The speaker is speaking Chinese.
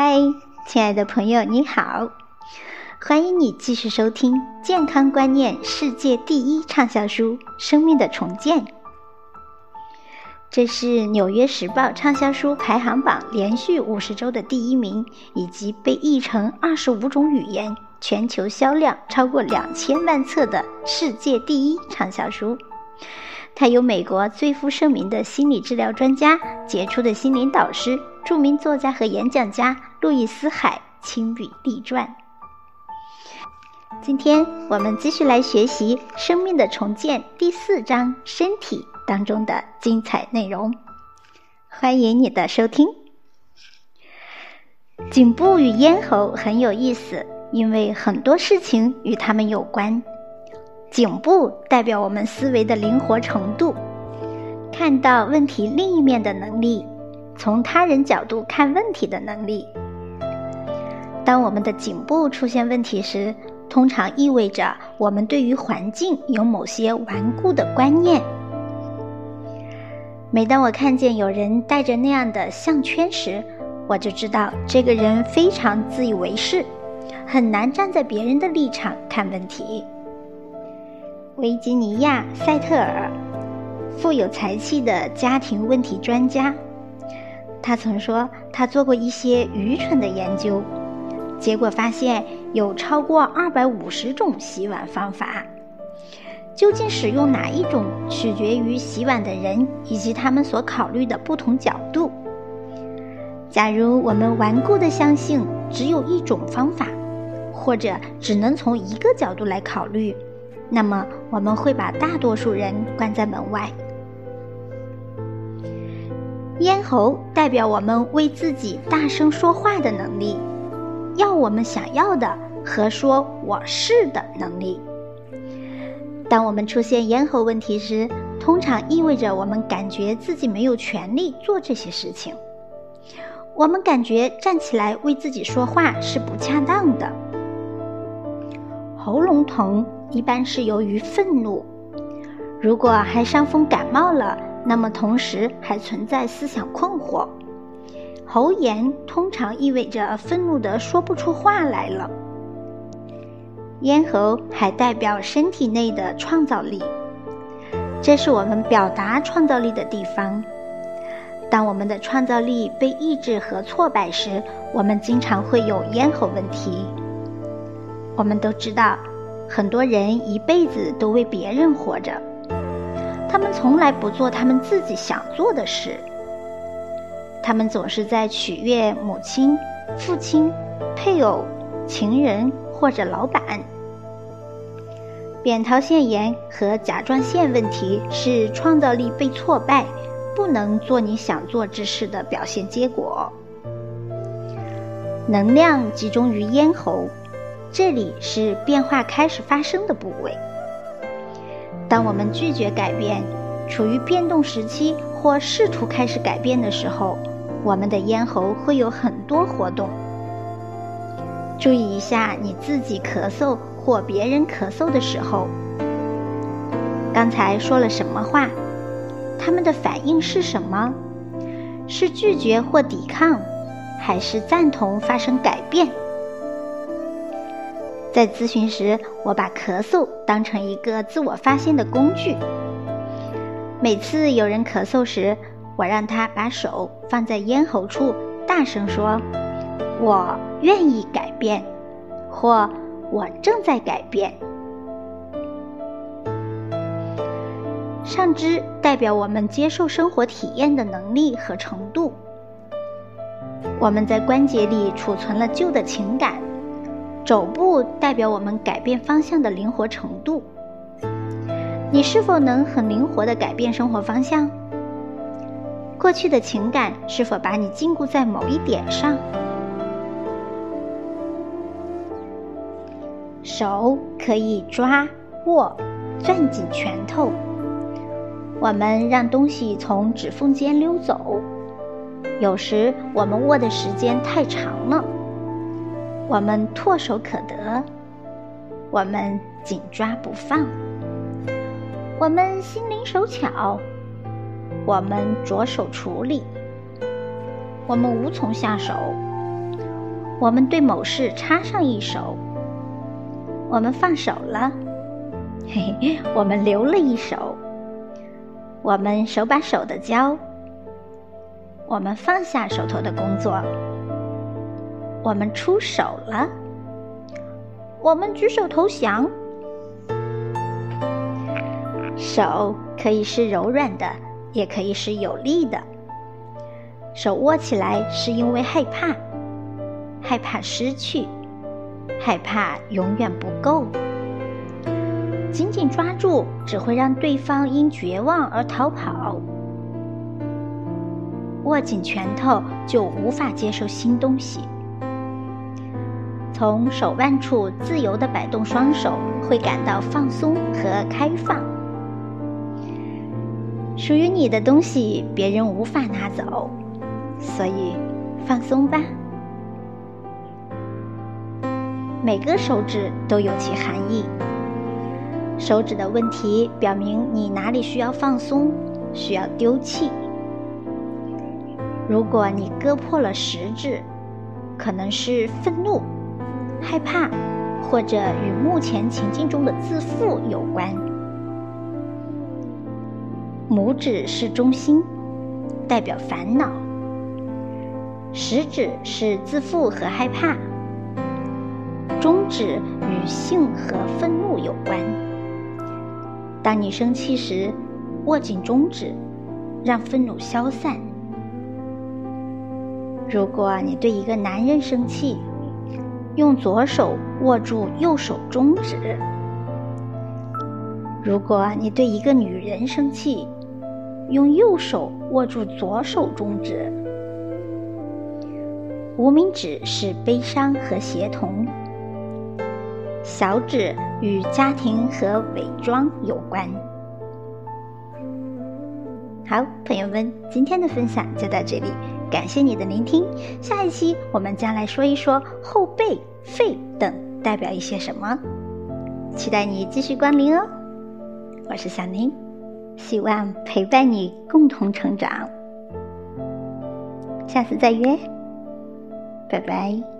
嗨，亲爱的朋友，你好！欢迎你继续收听《健康观念世界第一畅销书·生命的重建》。这是《纽约时报》畅销书排行榜连续五十周的第一名，以及被译成二十五种语言、全球销量超过两千万册的世界第一畅销书。它由美国最负盛名的心理治疗专家、杰出的心灵导师、著名作家和演讲家路易斯·海亲笔立传。今天我们继续来学习《生命的重建》第四章“身体”当中的精彩内容。欢迎你的收听。颈部与咽喉很有意思，因为很多事情与它们有关。颈部代表我们思维的灵活程度，看到问题另一面的能力，从他人角度看问题的能力。当我们的颈部出现问题时，通常意味着我们对于环境有某些顽固的观念。每当我看见有人戴着那样的项圈时，我就知道这个人非常自以为是，很难站在别人的立场看问题。维吉尼亚·塞特尔，富有才气的家庭问题专家，他曾说，他做过一些愚蠢的研究，结果发现有超过二百五十种洗碗方法。究竟使用哪一种，取决于洗碗的人以及他们所考虑的不同角度。假如我们顽固地相信只有一种方法，或者只能从一个角度来考虑。那么，我们会把大多数人关在门外。咽喉代表我们为自己大声说话的能力，要我们想要的和说我是的能力。当我们出现咽喉问题时，通常意味着我们感觉自己没有权利做这些事情。我们感觉站起来为自己说话是不恰当的。喉咙疼。一般是由于愤怒。如果还伤风感冒了，那么同时还存在思想困惑。喉炎通常意味着愤怒的说不出话来了。咽喉还代表身体内的创造力，这是我们表达创造力的地方。当我们的创造力被抑制和挫败时，我们经常会有咽喉问题。我们都知道。很多人一辈子都为别人活着，他们从来不做他们自己想做的事。他们总是在取悦母亲、父亲、配偶、情人或者老板。扁桃腺炎和甲状腺问题是创造力被挫败、不能做你想做之事的表现结果。能量集中于咽喉。这里是变化开始发生的部位。当我们拒绝改变，处于变动时期或试图开始改变的时候，我们的咽喉会有很多活动。注意一下你自己咳嗽或别人咳嗽的时候，刚才说了什么话？他们的反应是什么？是拒绝或抵抗，还是赞同发生改变？在咨询时，我把咳嗽当成一个自我发现的工具。每次有人咳嗽时，我让他把手放在咽喉处，大声说：“我愿意改变，或我正在改变。”上肢代表我们接受生活体验的能力和程度。我们在关节里储存了旧的情感。肘部代表我们改变方向的灵活程度。你是否能很灵活地改变生活方向？过去的情感是否把你禁锢在某一点上？手可以抓、握、攥紧拳头。我们让东西从指缝间溜走。有时我们握的时间太长了。我们唾手可得，我们紧抓不放，我们心灵手巧，我们着手处理，我们无从下手，我们对某事插上一手，我们放手了；嘿嘿，我们留了一手，我们手把手的教，我们放下手头的工作，我们出手了，我们举手投降。手可以是柔软的，也可以是有力的。手握起来是因为害怕。害怕失去，害怕永远不够。紧紧抓住只会让对方因绝望而逃跑。握紧拳头就无法接受新东西。从手腕处自由的摆动双手，会感到放松和开放。属于你的东西，别人无法拿走，所以放松吧。每个手指都有其含义。手指的问题表明你哪里需要放松，需要丢弃。如果你割破了食指，可能是愤怒、害怕，或者与目前情境中的自负有关。拇指是中心，代表烦恼；食指是自负和害怕。中指与性和愤怒有关。当你生气时，握紧中指，让愤怒消散。如果你对一个男人生气，用左手握住右手中指；如果你对一个女人生气，用右手握住左手中指。无名指是悲伤和协同。小指与家庭和伪装有关。好，朋友们，今天的分享就到这里，感谢你的聆听。下一期我们将来说一说后背、肺等代表一些什么，期待你继续光临哦。我是小宁，希望陪伴你共同成长。下次再约，拜拜。